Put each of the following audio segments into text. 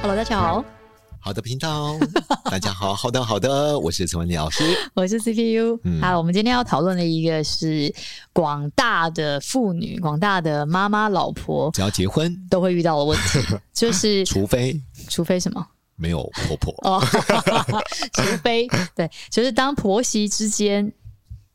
Hello，大家好。好的频道，大家好，好的，好的，我是陈文丽老师，我是 CPU。好、嗯，我们今天要讨论的一个是广大的妇女、广大的妈妈、老婆，只要结婚。都会遇到的问题，就是除非。除非什么？没有婆婆。哦，除非对，就是当婆媳之间。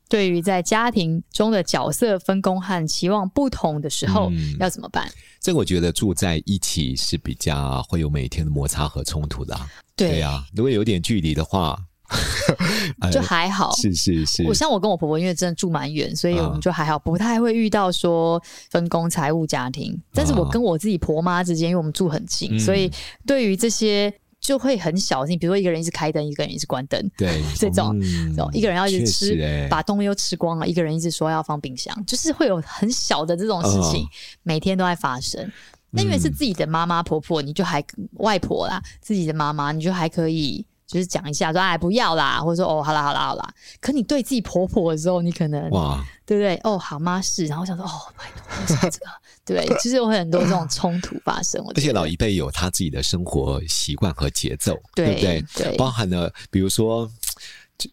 对于在家庭中的角色分工和期望不同的时候，嗯、要怎么办？这个我觉得住在一起是比较会有每天的摩擦和冲突的。对呀、啊，如果有点距离的话，就还好。是是是，我像我跟我婆婆，因为真的住蛮远，所以我们就还好，不太会遇到说分工财务家庭。但是我跟我自己婆妈之间，因为我们住很近，嗯、所以对于这些。就会很小心，比如说一个人一直开灯，一个人一直关灯，对，这种，嗯、一个人要一直吃，欸、把东西都吃光了，一个人一直说要放冰箱，就是会有很小的这种事情，哦、每天都在发生。那因为是自己的妈妈婆婆，你就还外婆啦，自己的妈妈，你就还可以。就是讲一下说哎不要啦，或者说哦好啦好啦好啦。可你对自己婆婆的时候，你可能哇对不对？哦好妈是，然后想说哦拜托这个 对，其实有很多这种冲突发生。而且老一辈有他自己的生活习惯和节奏，对，对不对？对，包含了比如说，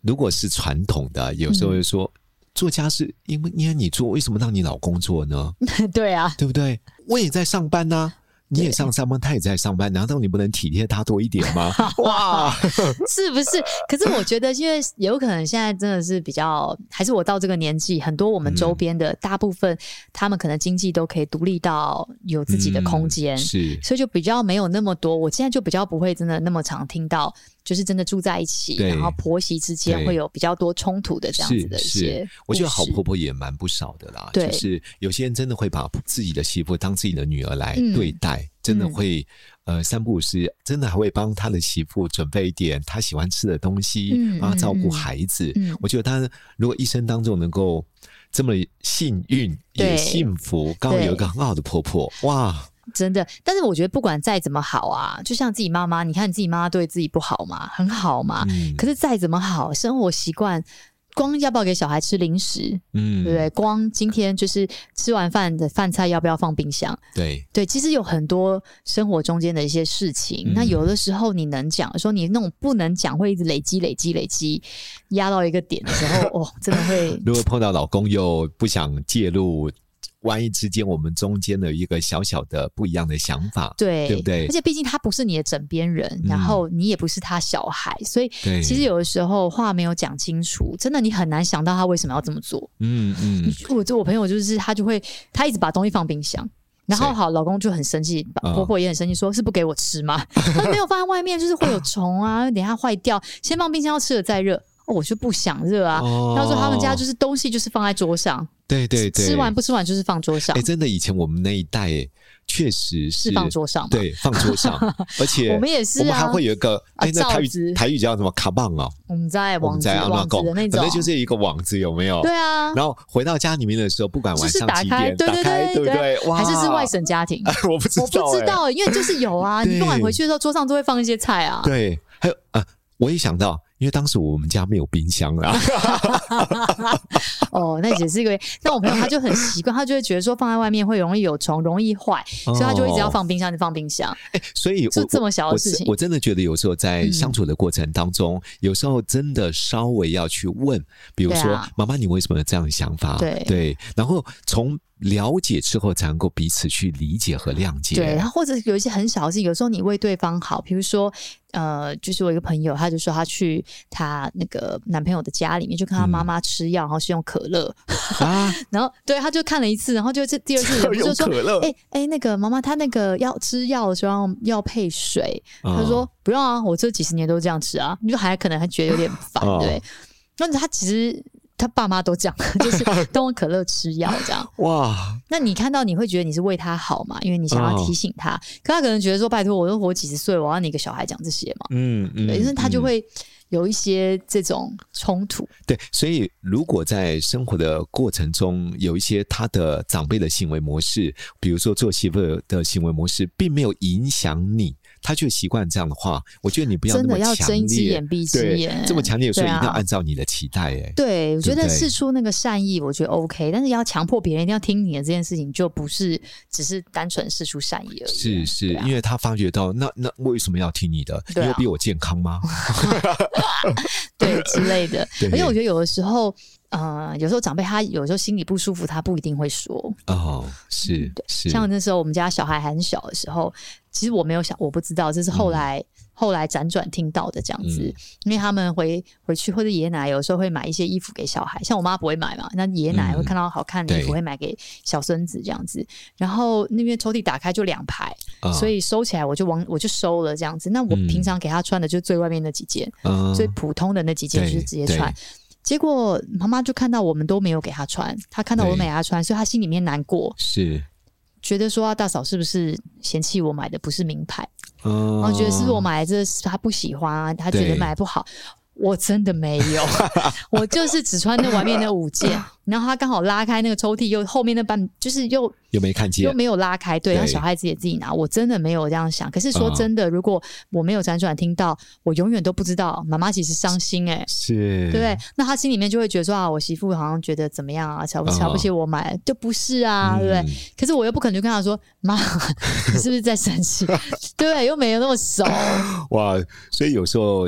如果是传统的，有时候会说、嗯、做家事，因为因为你做，为什么让你老公做呢？对啊，对不对？我也在上班呐、啊。你也上上班，他也在上班，难道你不能体贴他多一点吗？哇，是不是？可是我觉得，因为有可能现在真的是比较，还是我到这个年纪，很多我们周边的大部分，他们可能经济都可以独立到有自己的空间，是，所以就比较没有那么多。我现在就比较不会真的那么常听到，就是真的住在一起，然后婆媳之间会有比较多冲突的这样子的一些。我觉得好婆婆也蛮不少的啦，就是有些人真的会把自己的媳妇当自己的女儿来对待。真的会，嗯、呃，三不五时，真的还会帮他的媳妇准备一点他喜欢吃的东西，嗯、帮他照顾孩子。嗯、我觉得他如果一生当中能够这么幸运也幸福，刚好有一个很好的婆婆，哇，真的。但是我觉得不管再怎么好啊，就像自己妈妈，你看你自己妈妈对自己不好嘛，很好嘛。嗯、可是再怎么好，生活习惯。光要不要给小孩吃零食，嗯，对不对？光今天就是吃完饭的饭菜要不要放冰箱？对对，其实有很多生活中间的一些事情，嗯、那有的时候你能讲，说你那种不能讲，会一直累积、累积、累积，压到一个点的时候，哦，真的会。如果碰到老公又不想介入。万一之间我们中间的一个小小的不一样的想法，对，对不对？而且毕竟他不是你的枕边人，嗯、然后你也不是他小孩，所以其实有的时候话没有讲清楚，真的你很难想到他为什么要这么做。嗯嗯，我就我朋友就是他就会他一直把东西放冰箱，然后好老公就很生气，婆婆也很生气，说是不给我吃吗？哦、他没有放在外面，就是会有虫啊，等一下坏掉，先放冰箱要吃了再热。哦，我就不想热啊。哦、他说他们家就是东西就是放在桌上。对对对，吃完不吃完就是放桌上。哎，真的，以前我们那一代确实是，是放桌上，对，放桌上，而且我们也是，我们还会有一个哎，那台语台语叫什么卡棒哦？我们在网子网子的那种，反正就是一个网子，有没有？对啊。然后回到家里面的时候，不管晚上几点，对对对对对，还是是外省家庭，我不知道，我不知道，因为就是有啊，你不管回去的时候，桌上都会放一些菜啊。对，还有啊，我也想到。因为当时我们家没有冰箱啦。哦，那也是一个。但我朋友他就很习惯，他就会觉得说放在外面会容易有虫，容易坏，所以他就一直要放冰箱，就放冰箱。哎，所以就这么小的事情我我，我真的觉得有时候在相处的过程当中，嗯、有时候真的稍微要去问，比如说妈妈，啊、你为什么有这样的想法？对对，然后从。了解之后才能够彼此去理解和谅解。对，然后或者有一些很小的事，有时候你为对方好，比如说，呃，就是我一个朋友，他就说他去他那个男朋友的家里面，就看他妈妈吃药，嗯、然后是用可乐。啊，然后对，他就看了一次，然后就这第二次就说，哎哎、欸欸，那个妈妈，她那个要吃药的时候要，要配水，哦、他说不用啊，我这几十年都这样吃啊，你就还可能还觉得有点烦，哦、对，那他其实。他爸妈都讲，就是都用可乐吃药这样。哇！那你看到你会觉得你是为他好嘛？因为你想要提醒他，哦、可他可能觉得说：“拜托，我都活几十岁，我要你一个小孩讲这些嘛？”嗯嗯，因为他就会有一些这种冲突。对，所以如果在生活的过程中有一些他的长辈的行为模式，比如说做媳妇的行为模式，并没有影响你。他就习惯这样的话，我觉得你不要那么强烈，真的要睁一只眼闭一只眼，这么强烈，所以一定要按照你的期待。哎，对，我觉得试出那个善意，我觉得 OK，但是要强迫别人一定要听你的这件事情，就不是只是单纯试出善意而已。是是，因为他发觉到，那那为什么要听你的？你有比我健康吗？对之类的。而且我觉得有的时候。呃，有时候长辈他有时候心里不舒服，他不一定会说。哦，是，是。像那时候我们家小孩很小的时候，其实我没有想，我不知道，这是后来、嗯、后来辗转听到的这样子。嗯、因为他们回回去或者爷爷奶奶有时候会买一些衣服给小孩，像我妈不会买嘛，那爷爷奶奶会看到好看的衣服会买给小孙子这样子。嗯、然后那边抽屉打开就两排，哦、所以收起来我就往我就收了这样子。那我平常给他穿的就是最外面那几件，嗯、最普通的那几件就是直接穿。结果妈妈就看到我们都没有给她穿，她看到我买给他穿，所以她心里面难过，是。觉得说啊大嫂是不是嫌弃我买的不是名牌，然后觉得是不是我买的这是他不喜欢啊，她觉得买不好。我真的没有，我就是只穿那外面那五件，然后他刚好拉开那个抽屉，又后面那半就是又又没看见，又没有拉开，对，让小孩子也自己拿。我真的没有这样想。可是说真的，如果我没有辗转听到，我永远都不知道妈妈其实伤心哎，是，对，那他心里面就会觉得说啊，我媳妇好像觉得怎么样啊，瞧不瞧不起我买，就不是啊，对不对？可是我又不可能就跟他说，妈，你是不是在生气？对，又没有那么熟。哇，所以有时候。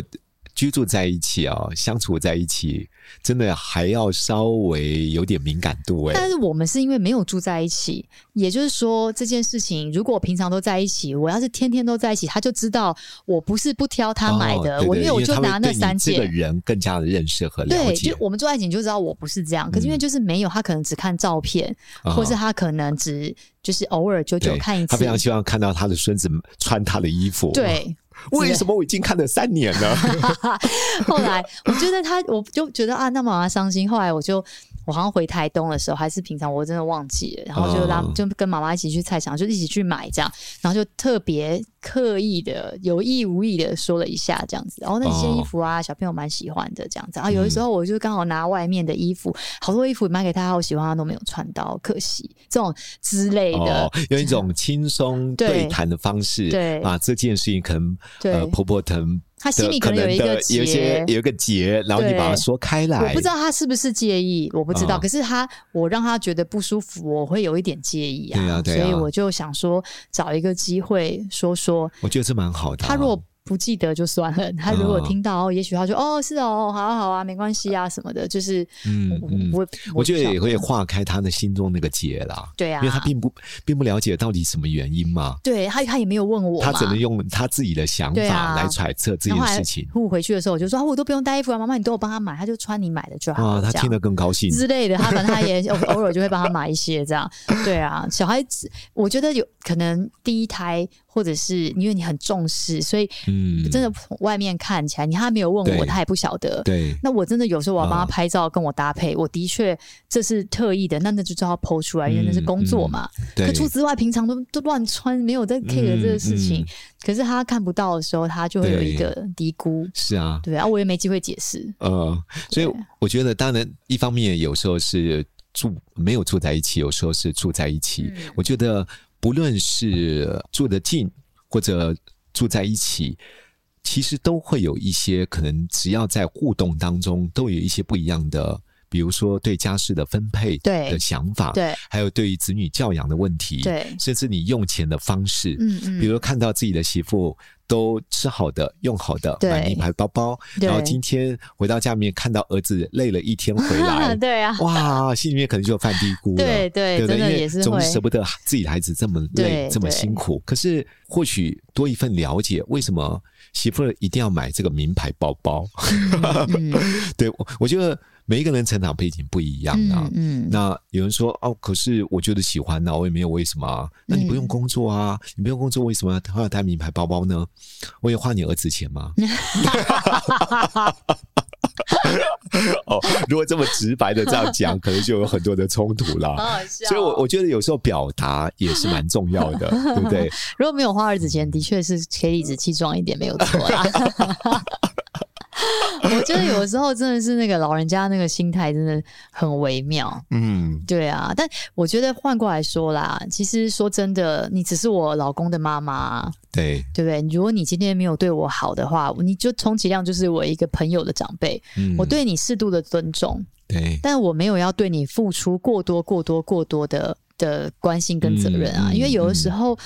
居住在一起啊，相处在一起，真的还要稍微有点敏感度哎。但是我们是因为没有住在一起，也就是说这件事情，如果平常都在一起，我要是天天都在一起，他就知道我不是不挑他买的。我、哦、因为我就拿那三件，这个人更加的认识和了解。对，就我们住在一起，你就知道我不是这样。可是因为就是没有，他可能只看照片，嗯、或是他可能只就是偶尔久久看一次。他非常希望看到他的孙子穿他的衣服。对。为什么我已经看了三年了？后来我觉得他，我就觉得啊，那妈妈伤心。后来我就。我好像回台东的时候，还是平常，我真的忘记了。然后就拉，就跟妈妈一起去菜场，就一起去买这样。然后就特别刻意的、有意无意的说了一下这样子。然后那些衣服啊，小朋友蛮喜欢的这样子。然后有的时候我就刚好拿外面的衣服，好多衣服买给他，好喜欢他都没有穿到，可惜这种之类的。用一种轻松对谈的方式，对啊，这件事情可能呃婆婆疼。他心里可能有一个结，有些有一个结，然后你把它说开来。我不知道他是不是介意，我不知道。可是他，我让他觉得不舒服，我会有一点介意啊。对啊，对啊。所以我就想说，找一个机会说说。我觉得这蛮好的。他如果。不记得就算了。他如果听到，也许他说：“哦，是哦，好啊，好啊，没关系啊，什么的。”就是，嗯，我我觉得也会化开他的心中那个结啦。对啊，因为他并不并不了解到底什么原因嘛。对他，他也没有问我，他只能用他自己的想法来揣测这件事情。我回去的时候，我就说啊：“我都不用带衣服啊，妈妈，你都有帮他买，他就穿你买的就好。”他听得更高兴之类的。他反正他也 偶尔就会帮他买一些这样。对啊，小孩子，我觉得有可能第一胎。或者是因为你很重视，所以嗯，真的从外面看起来，你他没有问我，他也不晓得。对，那我真的有时候我要帮他拍照，跟我搭配，哦、我的确这是特意的，那那就叫他 PO 出来，因为那是工作嘛。嗯嗯、可除此之外，平常都都乱穿，没有在 care 这个事情。可是他看不到的时候，他就会有一个低估。是啊，对啊，我也没机会解释。呃，所以我觉得，当然一方面有时候是住没有住在一起，有时候是住在一起。嗯、我觉得。不论是住得近或者住在一起，其实都会有一些可能，只要在互动当中，都有一些不一样的，比如说对家事的分配的想法，对，对，还有对于子女教养的问题，对，甚至你用钱的方式，嗯嗯，比如看到自己的媳妇。都吃好的、用好的，买名牌包包。然后今天回到家里面，看到儿子累了一天回来，对啊，哇，心里面可能就犯嘀咕了，对对，对总是舍不得自己的孩子这么累、这么辛苦。可是或许多一份了解，为什么媳妇儿一定要买这个名牌包包？嗯、对，我我觉得。每一个人成长背景不一样啊，嗯，嗯，那有人说哦，可是我觉得喜欢呢，我也没有为什么啊。那你不用工作啊，嗯、你不用工作，为什么要要带名牌包包呢？我也花你儿子钱吗？哦，如果这么直白的这样讲，可能就有很多的冲突啦。好好笑哦、所以我我觉得有时候表达也是蛮重要的，对不对？如果没有花儿子钱，的确是可以理直气壮一点，没有错啦。我觉得有的时候真的是那个老人家那个心态真的很微妙，嗯，对啊。但我觉得换过来说啦，其实说真的，你只是我老公的妈妈，对对不对？如果你今天没有对我好的话，你就充其量就是我一个朋友的长辈，嗯，我对你适度的尊重，对，但我没有要对你付出过多过多过多的的关心跟责任啊，嗯，因为有的时候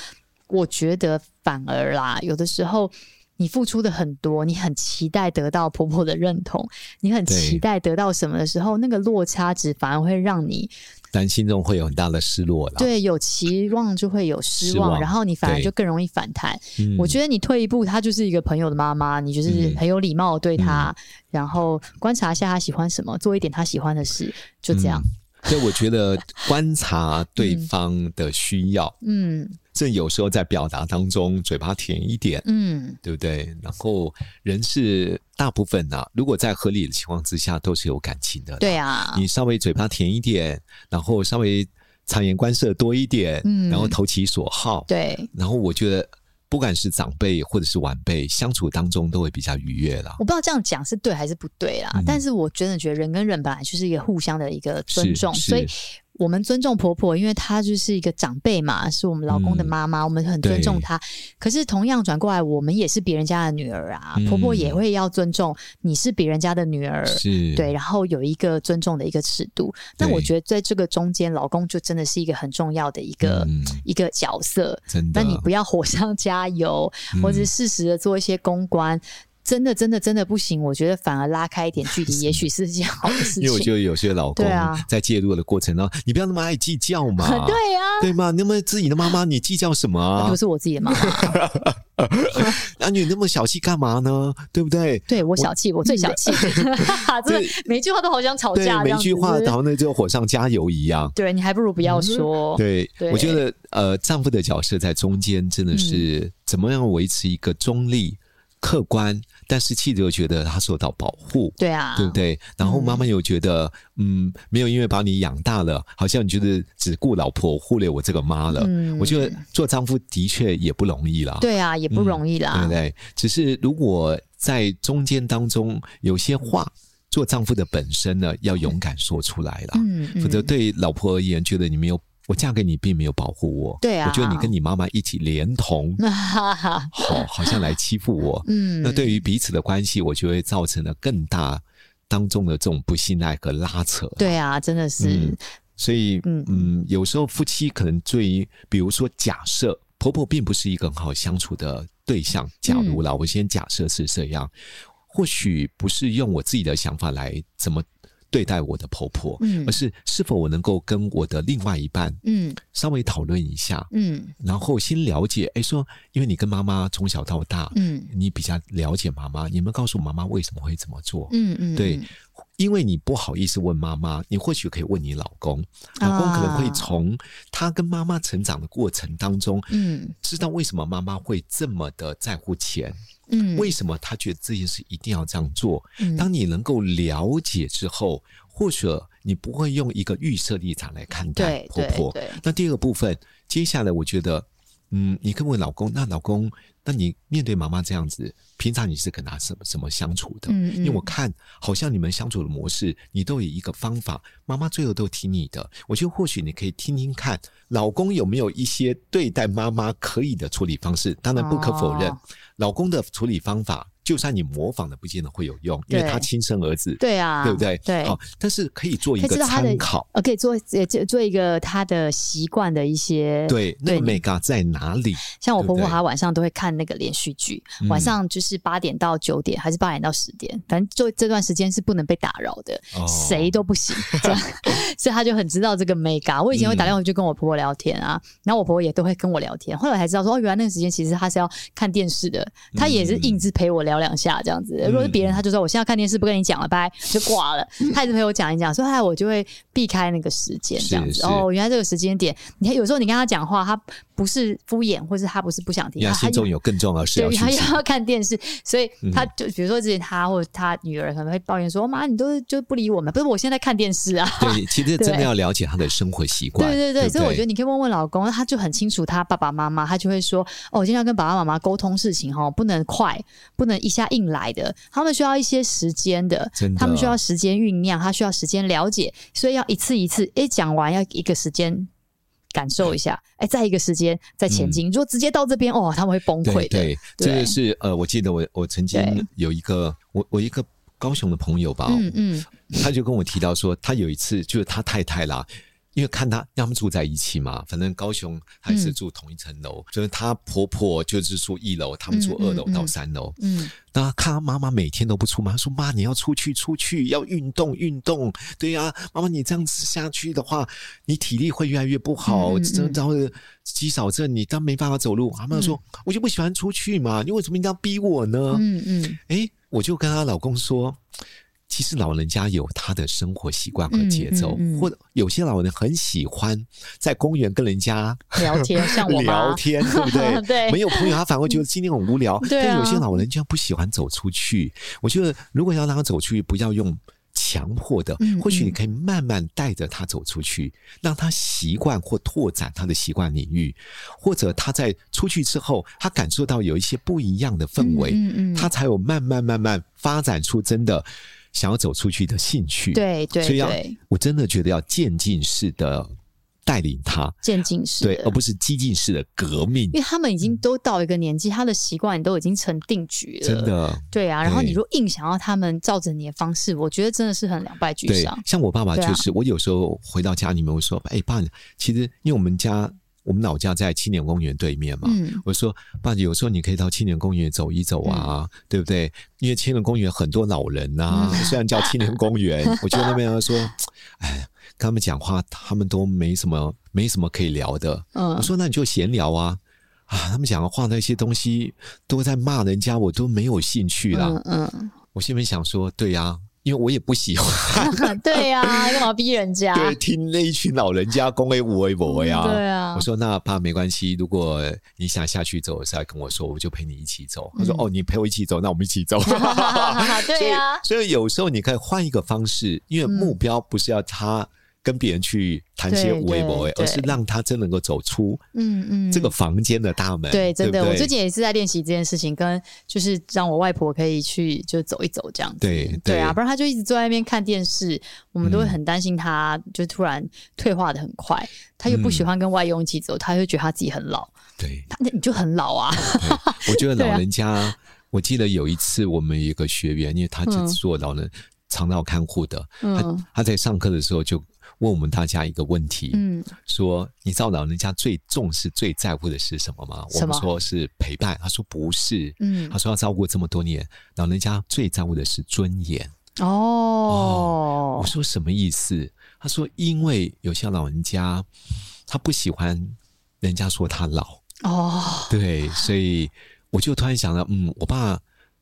我觉得反而啦，有的时候。你付出的很多，你很期待得到婆婆的认同，你很期待得到什么的时候，那个落差值反而会让你，担心中会有很大的失落了。对，有期望就会有失望，然后你反而就更容易反弹。我觉得你退一步，她就是一个朋友的妈妈，你就是很有礼貌对她，嗯、然后观察一下她喜欢什么，做一点她喜欢的事，就这样。所以我觉得观察对方的需要，嗯。嗯这有时候在表达当中，嘴巴甜一点，嗯，对不对？然后人是大部分呢、啊，如果在合理的情况之下，都是有感情的。对啊，你稍微嘴巴甜一点，然后稍微察言观色多一点，嗯，然后投其所好，对。然后我觉得，不管是长辈或者是晚辈，相处当中都会比较愉悦啦。我不知道这样讲是对还是不对啦，嗯、但是我真的觉得人跟人本来就是一个互相的一个尊重，所以。我们尊重婆婆，因为她就是一个长辈嘛，是我们老公的妈妈，嗯、我们很尊重她。可是同样转过来，我们也是别人家的女儿啊，嗯、婆婆也会要尊重你是别人家的女儿，是对，然后有一个尊重的一个尺度。那我觉得在这个中间，老公就真的是一个很重要的一个、嗯、一个角色。真的，那你不要火上加油，嗯、或者适时的做一些公关。真的，真的，真的不行。我觉得反而拉开一点距离，也许是件好的事情。因为我觉得有些老公在介入的过程中，你不要那么爱计较嘛。对啊，对吗？那么自己的妈妈，你计较什么？不是我自己的妈妈。那你那么小气干嘛呢？对不对？对我小气，我最小气。这每句话都好想吵架，每句话好像那就火上加油一样。对，你还不如不要说。对，我觉得呃，丈夫的角色在中间真的是怎么样维持一个中立、客观。但是妻子又觉得他受到保护，对啊，对不对？然后妈妈又觉得，嗯，嗯，没有因为把你养大了，好像你觉得只顾老婆，忽略我这个妈了。嗯，我觉得做丈夫的确也不容易啦。对啊，也不容易啦，嗯，对不对？只是如果在中间当中有些话，做丈夫的本身呢，要勇敢说出来了。嗯，否则对老婆而言，觉得你没有。我嫁给你并没有保护我，对啊，我觉得你跟你妈妈一起连同，好，好像来欺负我，嗯，那对于彼此的关系，我就会造成了更大当中的这种不信赖和拉扯。对啊，真的是，嗯、所以，嗯嗯，有时候夫妻可能对于，比如说，假设婆婆并不是一个很好相处的对象，假如啦，嗯、我先假设是这样，或许不是用我自己的想法来怎么。对待我的婆婆，嗯，而是是否我能够跟我的另外一半，嗯，稍微讨论一下，嗯，然后先了解，哎，说，因为你跟妈妈从小到大，嗯，你比较了解妈妈，你们告诉妈妈为什么会这么做，嗯嗯，对，因为你不好意思问妈妈，你或许可以问你老公，老公可能会从他跟妈妈成长的过程当中，嗯，知道为什么妈妈会这么的在乎钱。嗯，为什么他觉得这件事一定要这样做？嗯，当你能够了解之后，或者你不会用一个预设立场来看待婆婆。那第二个部分，接下来我觉得，嗯，你跟我老公，那老公，那你面对妈妈这样子，平常你是跟她什么什么相处的？嗯嗯。因为我看好像你们相处的模式，你都有一个方法，妈妈最后都听你的。我觉得或许你可以听听看，老公有没有一些对待妈妈可以的处理方式。当然不可否认。哦老公的处理方法就算你模仿的不见得会有用，因为他亲生儿子，对啊，对不对？对，好，但是可以做一个参考，呃，可以做做做一个他的习惯的一些，对，那个 mega 在哪里？像我婆婆，她晚上都会看那个连续剧，晚上就是八点到九点，还是八点到十点，反正就这段时间是不能被打扰的，谁都不行，这样，所以他就很知道这个 mega。我以前会打电话就跟我婆婆聊天啊，然后我婆婆也都会跟我聊天，后来才知道说，哦，原来那个时间其实她是要看电视的，她也是硬是陪我聊两下这样子。如果是别人，他就说我现在要看电视，不跟你讲了，拜，就挂了。他一直陪我讲一讲，所以后来我就会避开那个时间这样子。哦，原来这个时间点，你看有时候你跟他讲话，他不是敷衍，或是他不是不想听，他心中有更重要的事要去他要看电视，所以他就比如说之前他或者他女儿可能会抱怨说：“妈，你都就不理我们。”不是，我现在看电视啊。对，其实真的要了解他的生活习惯。对对对，所以我觉得你可以问问老公，他就很清楚他爸爸妈妈，他就会说：“哦，我今天要跟爸爸妈妈沟通事情哦，不能快，不能一下硬来的，他们需要一些时间的，他们需要时间酝酿，他需要时间了解，所以要一次一次，诶，讲完要一个时间。”感受一下，哎、欸，再一个时间再前进。嗯、如果直接到这边，哦，他们会崩溃的。对，这个是呃，我记得我我曾经有一个我我一个高雄的朋友吧，嗯嗯，他就跟我提到说，他有一次就是他太太啦。因为看他，他们住在一起嘛，反正高雄还是住同一层楼，嗯、就是她婆婆就是住一楼，他们住二楼到三楼。嗯，嗯，那看她妈妈每天都不出门，她说：“妈，你要出去，出去要运动，运动。”对呀、啊，妈妈，你这样子下去的话，你体力会越来越不好，这然后肌少症，你当没办法走路。妈妈说：“嗯、我就不喜欢出去嘛，你为什么一定要逼我呢？”嗯嗯，哎，我就跟她老公说。其实老人家有他的生活习惯和节奏，嗯嗯嗯、或者有些老人很喜欢在公园跟人家聊天，像我聊天，对不对？对，没有朋友，他反而觉得今天很无聊。对 啊、但有些老人家不喜欢走出去。我觉得如果要让他走出去，不要用强迫的，或许你可以慢慢带着他走出去，让他习惯或拓展他的习惯领域，或者他在出去之后，他感受到有一些不一样的氛围，嗯嗯嗯、他才有慢慢慢慢发展出真的。想要走出去的兴趣，对对，所以要我真的觉得要渐进式的带领他，渐进式对，而不是激进式的革命。因为他们已经都到一个年纪，他的习惯都已经成定局了，真的。对啊，然后你如果硬想要他们照着你的方式，我觉得真的是很两败俱伤。像我爸爸就是，啊、我有时候回到家里面，我说：“哎，爸，其实因为我们家。”我们老家在青年公园对面嘛，嗯、我说爸，有时候你可以到青年公园走一走啊，嗯、对不对？因为青年公园很多老人呐、啊，嗯、虽然叫青年公园，我觉得那边他说，哎，跟他们讲话，他们都没什么，没什么可以聊的。嗯、我说那你就闲聊啊，啊，他们讲的话那些东西都在骂人家，我都没有兴趣了。嗯，嗯我心里想说，对呀、啊。因为我也不喜欢，对呀、啊，干嘛逼人家？对，听那一群老人家恭维无为博呀。对啊，我说那爸没关系，如果你想下去走，再跟我说，我就陪你一起走。他说、嗯、哦，你陪我一起走，那我们一起走。对呀、啊，所以有时候你可以换一个方式，因为目标不是要他。跟别人去谈些微博，而是让他真能够走出嗯嗯这个房间的大门。对，真的，我最近也是在练习这件事情，跟就是让我外婆可以去就走一走这样子。对对啊，不然他就一直坐在那边看电视，我们都会很担心他就突然退化的很快。他又不喜欢跟外佣一起走，他会觉得他自己很老。对，那你就很老啊。我觉得 老人家，我记得有一次我们有一个学员，因为他是做老人肠道看护的，他他在上课的时候就。问我们大家一个问题，嗯，说你知道老人家最重视、最在乎的是什么吗？我们说是陪伴，他说不是，嗯，他说要照顾这么多年，老人家最在乎的是尊严。哦，哦，我说什么意思？他说因为有些老人家他不喜欢人家说他老，哦，对，所以我就突然想到，嗯，我爸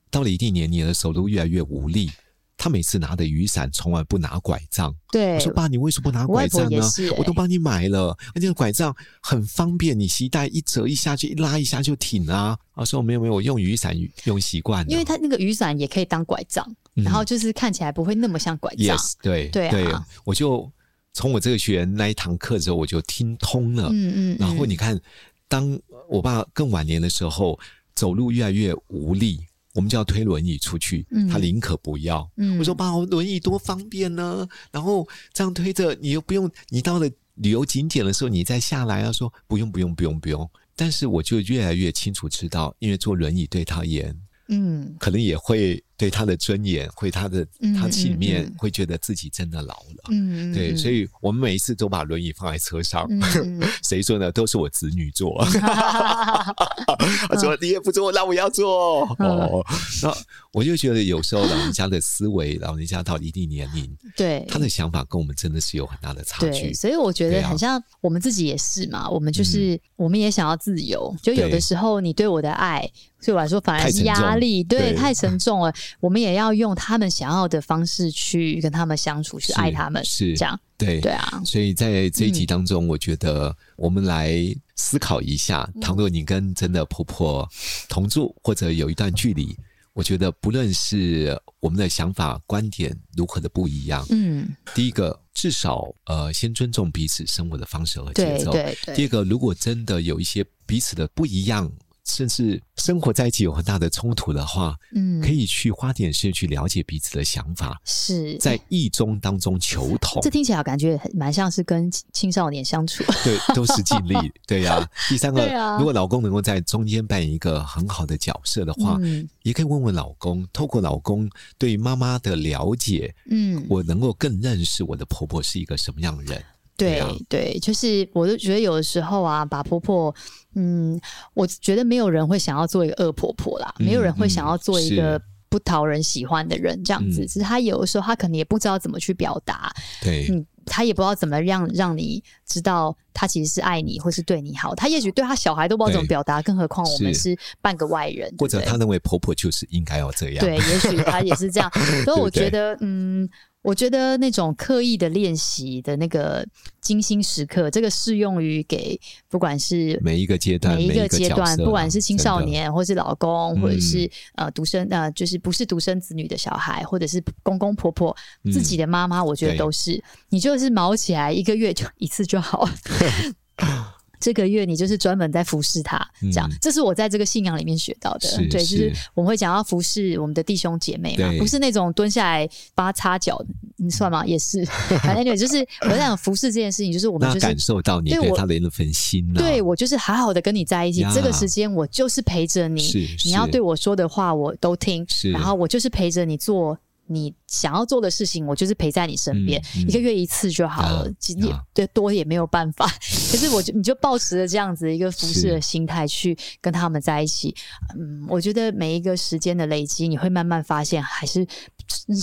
到了一定年龄的时候，都越来越无力。他每次拿的雨伞从来不拿拐杖。对，我说爸，你为什么不拿拐杖呢？我，欸、我都帮你买了，而且拐杖很方便，你携带一折一下去，一拉一下就挺啊。我说没有没有，我用雨伞用习惯了。因为他那个雨伞也可以当拐杖，嗯、然后就是看起来不会那么像拐杖。Yes, 对对对，我就从我这个学员那一堂课之后，我就听通了。嗯嗯，嗯然后你看，当我爸更晚年的时候，走路越来越无力。我们就要推轮椅出去，他宁可不要。嗯、我说爸，轮椅多方便呢，然后这样推着，你又不用，你到了旅游景点的时候，你再下来，啊说不用不用不用不用。但是我就越来越清楚知道，因为坐轮椅对他而言嗯，可能也会对他的尊严，会他的他心里面会觉得自己真的老了，嗯，对，所以我们每一次都把轮椅放在车上，谁坐呢？都是我子女坐，他 说你也不坐，那我要坐。哦。那我就觉得有时候老人家的思维，老人家到一定年龄，对。他的想法跟我们真的是有很大的差距，所以我觉得很像我们自己也是嘛，我们就是我们也想要自由，就有的时候你对我的爱。对我来说反而是压力，对，太沉重了。我们也要用他们想要的方式去跟他们相处，去爱他们，是这样。对对啊，所以在这一集当中，我觉得我们来思考一下：倘若你跟真的婆婆同住，或者有一段距离，我觉得不论是我们的想法、观点如何的不一样，嗯，第一个至少呃，先尊重彼此生活的方式和节奏。对对。第二个，如果真的有一些彼此的不一样。甚至生活在一起有很大的冲突的话，嗯，可以去花点时间去了解彼此的想法，是在异中当中求同。这听起来感觉蛮像是跟青少年相处，对，都是尽力，对呀、啊。第三个，啊、如果老公能够在中间扮演一个很好的角色的话，嗯，也可以问问老公，透过老公对妈妈的了解，嗯，我能够更认识我的婆婆是一个什么样的人。对对，就是我都觉得有的时候啊，把婆婆，嗯，我觉得没有人会想要做一个恶婆婆啦，嗯、没有人会想要做一个不讨人喜欢的人，这样子。只是她有的时候，她可能也不知道怎么去表达，对，嗯，他也不知道怎么让让你知道她其实是爱你或是对你好。她也许对她小孩都不知道怎么表达，更何况我们是半个外人，或者他认为婆婆就是应该要这样。对，也许她也是这样。所以我觉得，嗯。我觉得那种刻意的练习的那个精心时刻，这个适用于给不管是每一个阶段，每一个阶段，不管是青少年，或是老公，或者是呃独生呃，就是不是独生子女的小孩，或者是公公婆婆自己的妈妈，我觉得都是，你就是毛起来，一个月就一次就好。这个月你就是专门在服侍他，这样，这是我在这个信仰里面学到的。对，就是我们会讲要服侍我们的弟兄姐妹嘛，不是那种蹲下来帮他擦脚，你算吗？也是，反正对，就是我在讲服侍这件事情，就是我们就是感受到你对他的那份心，对我就是好好的跟你在一起，这个时间我就是陪着你，你要对我说的话我都听，然后我就是陪着你做。你想要做的事情，我就是陪在你身边，嗯嗯、一个月一次就好了，也、啊、对多也没有办法。可是我就你就抱持着这样子一个服侍的心态去跟他们在一起，嗯，我觉得每一个时间的累积，你会慢慢发现，还是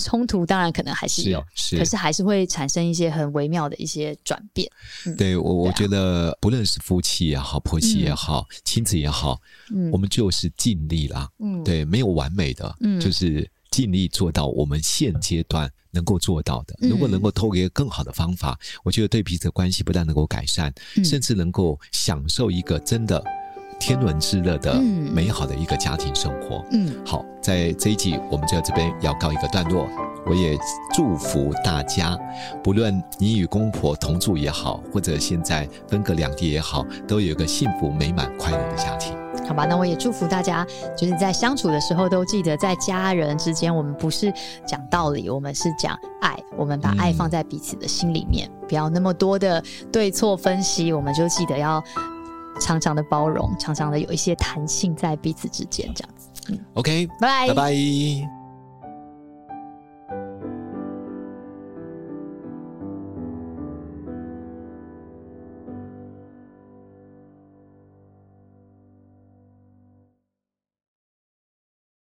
冲突，当然可能还是有，是。是可是还是会产生一些很微妙的一些转变。嗯、对我，我觉得不论是夫妻也好，婆媳也好，嗯、亲子也好，嗯，我们就是尽力啦，嗯，对，没有完美的，嗯，就是。尽力做到我们现阶段能够做到的。如果能够透过一个更好的方法，嗯、我觉得对彼此的关系不但能够改善，嗯、甚至能够享受一个真的天伦之乐的美好的一个家庭生活。嗯，好，在这一集我们就在这边要告一个段落。我也祝福大家，不论你与公婆同住也好，或者现在分隔两地也好，都有一个幸福美满快乐的家庭。好吧，那我也祝福大家，就是在相处的时候都记得，在家人之间，我们不是讲道理，我们是讲爱，我们把爱放在彼此的心里面，嗯、不要那么多的对错分析，我们就记得要常常的包容，常常的有一些弹性在彼此之间，这样子。嗯，OK，拜拜，拜拜。